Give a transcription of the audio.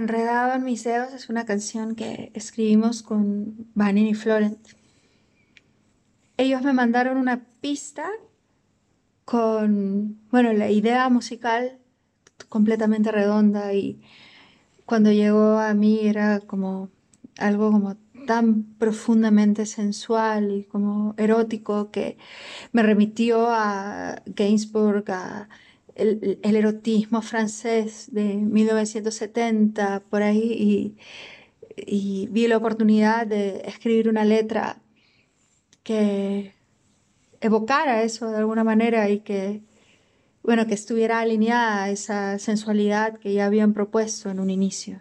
Enredado en mis dedos es una canción que escribimos con Vanini y Florent. Ellos me mandaron una pista con, bueno, la idea musical completamente redonda y cuando llegó a mí era como algo como tan profundamente sensual y como erótico que me remitió a Gainsbourg, a el, erotismo francés de 1970, por ahí, y, vi la oportunidad de escribir una letra que evocara eso de alguna manera y que, bueno, que estuviera alineada a esa sensualidad que ya habían propuesto en un inicio.